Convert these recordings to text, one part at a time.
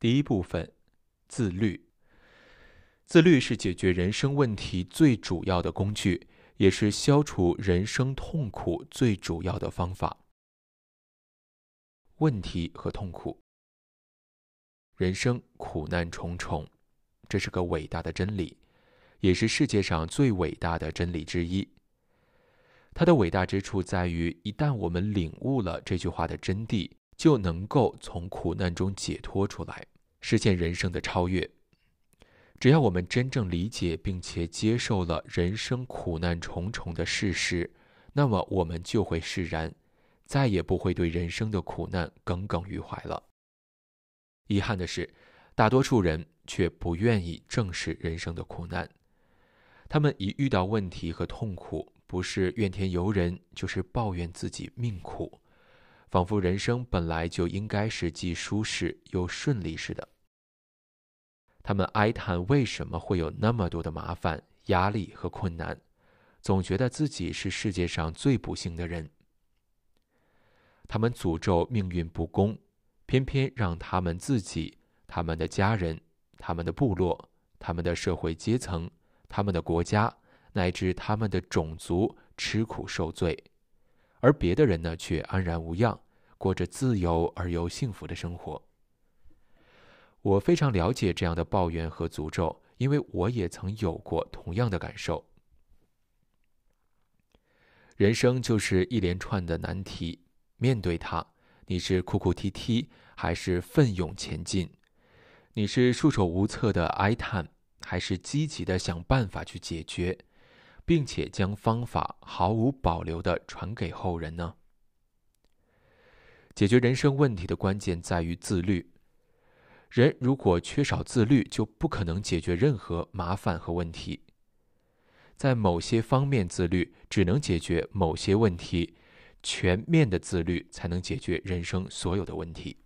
第一部分，自律。自律是解决人生问题最主要的工具，也是消除人生痛苦最主要的方法。问题和痛苦，人生苦难重重，这是个伟大的真理，也是世界上最伟大的真理之一。它的伟大之处在于，一旦我们领悟了这句话的真谛，就能够从苦难中解脱出来，实现人生的超越。只要我们真正理解并且接受了人生苦难重重的事实，那么我们就会释然，再也不会对人生的苦难耿耿于怀了。遗憾的是，大多数人却不愿意正视人生的苦难。他们一遇到问题和痛苦，不是怨天尤人，就是抱怨自己命苦，仿佛人生本来就应该是既舒适又顺利似的。他们哀叹为什么会有那么多的麻烦、压力和困难，总觉得自己是世界上最不幸的人。他们诅咒命运不公，偏偏让他们自己、他们的家人、他们的部落、他们的社会阶层、他们的国家乃至他们的种族吃苦受罪，而别的人呢，却安然无恙，过着自由而又幸福的生活。我非常了解这样的抱怨和诅咒，因为我也曾有过同样的感受。人生就是一连串的难题，面对它，你是哭哭啼啼，还是奋勇前进？你是束手无策的哀叹，还是积极的想办法去解决，并且将方法毫无保留的传给后人呢？解决人生问题的关键在于自律。人如果缺少自律，就不可能解决任何麻烦和问题。在某些方面自律，只能解决某些问题；全面的自律才能解决人生所有的问题。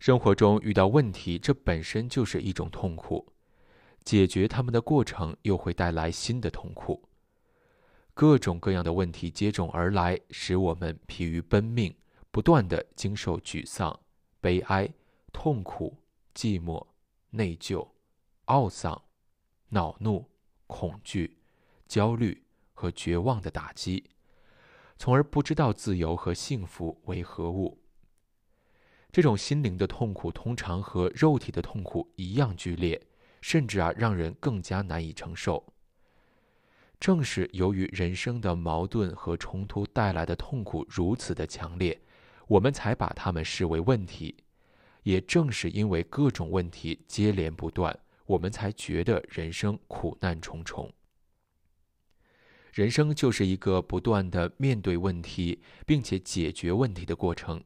生活中遇到问题，这本身就是一种痛苦；解决他们的过程又会带来新的痛苦。各种各样的问题接踵而来，使我们疲于奔命，不断地经受沮丧。悲哀、痛苦、寂寞、内疚、懊丧、恼怒、恐惧、焦虑和绝望的打击，从而不知道自由和幸福为何物。这种心灵的痛苦通常和肉体的痛苦一样剧烈，甚至啊让人更加难以承受。正是由于人生的矛盾和冲突带来的痛苦如此的强烈。我们才把他们视为问题，也正是因为各种问题接连不断，我们才觉得人生苦难重重。人生就是一个不断的面对问题，并且解决问题的过程。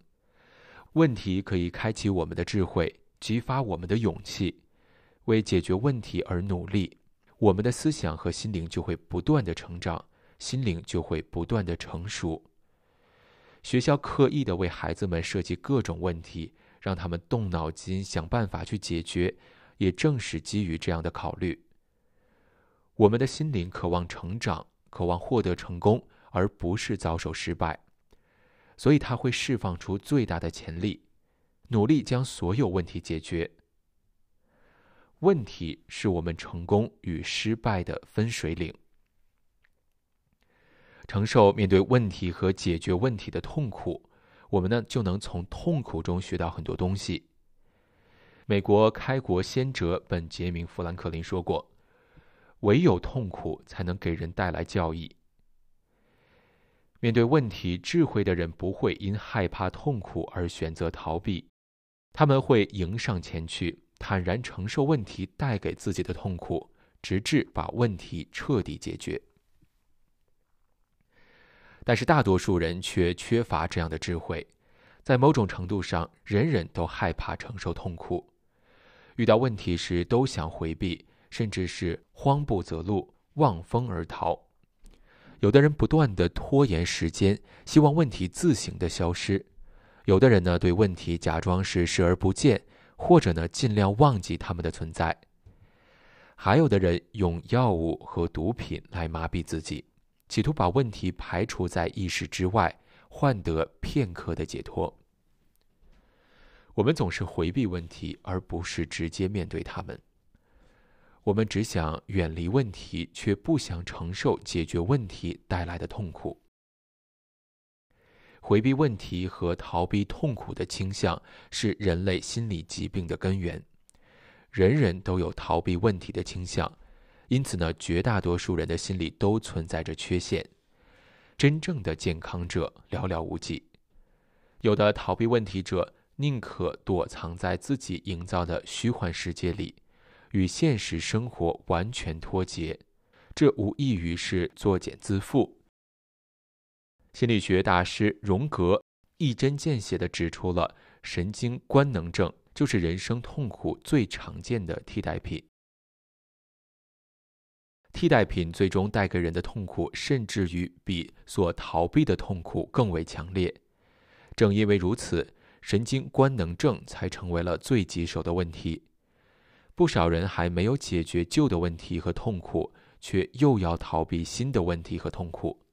问题可以开启我们的智慧，激发我们的勇气，为解决问题而努力。我们的思想和心灵就会不断的成长，心灵就会不断的成熟。学校刻意的为孩子们设计各种问题，让他们动脑筋想办法去解决，也正是基于这样的考虑。我们的心灵渴望成长，渴望获得成功，而不是遭受失败，所以他会释放出最大的潜力，努力将所有问题解决。问题是我们成功与失败的分水岭。承受面对问题和解决问题的痛苦，我们呢就能从痛苦中学到很多东西。美国开国先哲本杰明·富兰克林说过：“唯有痛苦才能给人带来教益。”面对问题，智慧的人不会因害怕痛苦而选择逃避，他们会迎上前去，坦然承受问题带给自己的痛苦，直至把问题彻底解决。但是大多数人却缺乏这样的智慧，在某种程度上，人人都害怕承受痛苦，遇到问题时都想回避，甚至是慌不择路、望风而逃。有的人不断的拖延时间，希望问题自行的消失；有的人呢，对问题假装是视而不见，或者呢，尽量忘记他们的存在；还有的人用药物和毒品来麻痹自己。企图把问题排除在意识之外，换得片刻的解脱。我们总是回避问题，而不是直接面对他们。我们只想远离问题，却不想承受解决问题带来的痛苦。回避问题和逃避痛苦的倾向是人类心理疾病的根源。人人都有逃避问题的倾向，因此呢，绝大多数人的心里都存在着缺陷。真正的健康者寥寥无几，有的逃避问题者。宁可躲藏在自己营造的虚幻世界里，与现实生活完全脱节，这无异于是作茧自缚。心理学大师荣格一针见血地指出了神经官能症就是人生痛苦最常见的替代品。替代品最终带给人的痛苦，甚至于比所逃避的痛苦更为强烈。正因为如此。神经官能症才成为了最棘手的问题。不少人还没有解决旧的问题和痛苦，却又要逃避新的问题和痛苦。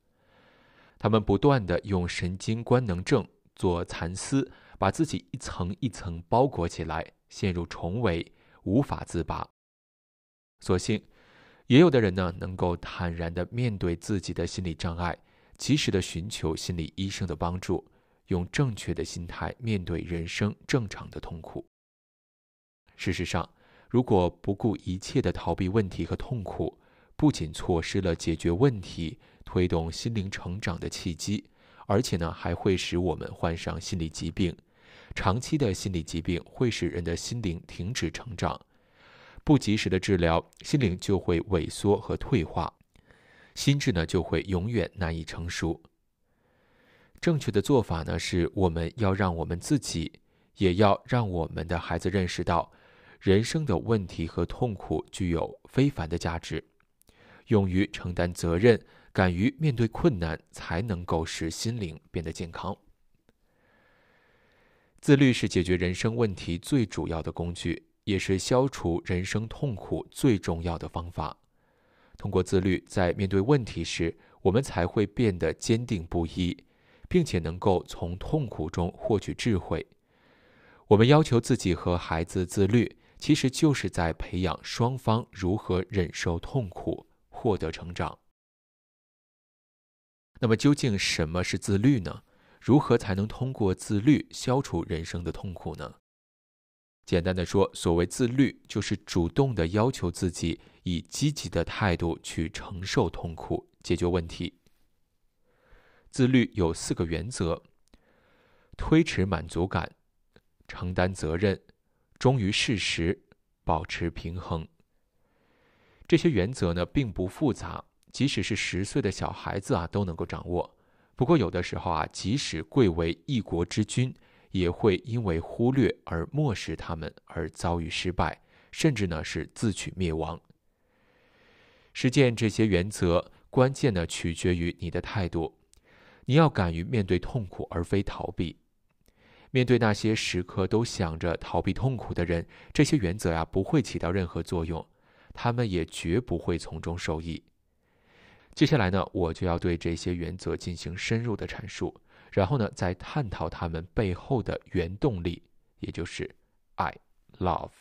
他们不断地用神经官能症做蚕丝，把自己一层一层包裹起来，陷入重围，无法自拔。所幸，也有的人呢，能够坦然地面对自己的心理障碍，及时地寻求心理医生的帮助。用正确的心态面对人生正常的痛苦。事实上，如果不顾一切的逃避问题和痛苦，不仅错失了解决问题、推动心灵成长的契机，而且呢，还会使我们患上心理疾病。长期的心理疾病会使人的心灵停止成长，不及时的治疗，心灵就会萎缩和退化，心智呢就会永远难以成熟。正确的做法呢，是我们要让我们自己，也要让我们的孩子认识到，人生的问题和痛苦具有非凡的价值，勇于承担责任，敢于面对困难，才能够使心灵变得健康。自律是解决人生问题最主要的工具，也是消除人生痛苦最重要的方法。通过自律，在面对问题时，我们才会变得坚定不移。并且能够从痛苦中获取智慧。我们要求自己和孩子自律，其实就是在培养双方如何忍受痛苦、获得成长。那么，究竟什么是自律呢？如何才能通过自律消除人生的痛苦呢？简单的说，所谓自律，就是主动的要求自己以积极的态度去承受痛苦，解决问题。自律有四个原则：推迟满足感、承担责任、忠于事实、保持平衡。这些原则呢，并不复杂，即使是十岁的小孩子啊，都能够掌握。不过有的时候啊，即使贵为一国之君，也会因为忽略而漠视他们而遭遇失败，甚至呢是自取灭亡。实践这些原则，关键呢取决于你的态度。你要敢于面对痛苦，而非逃避。面对那些时刻都想着逃避痛苦的人，这些原则呀不会起到任何作用，他们也绝不会从中受益。接下来呢，我就要对这些原则进行深入的阐述，然后呢，再探讨它们背后的原动力，也就是爱 （love）。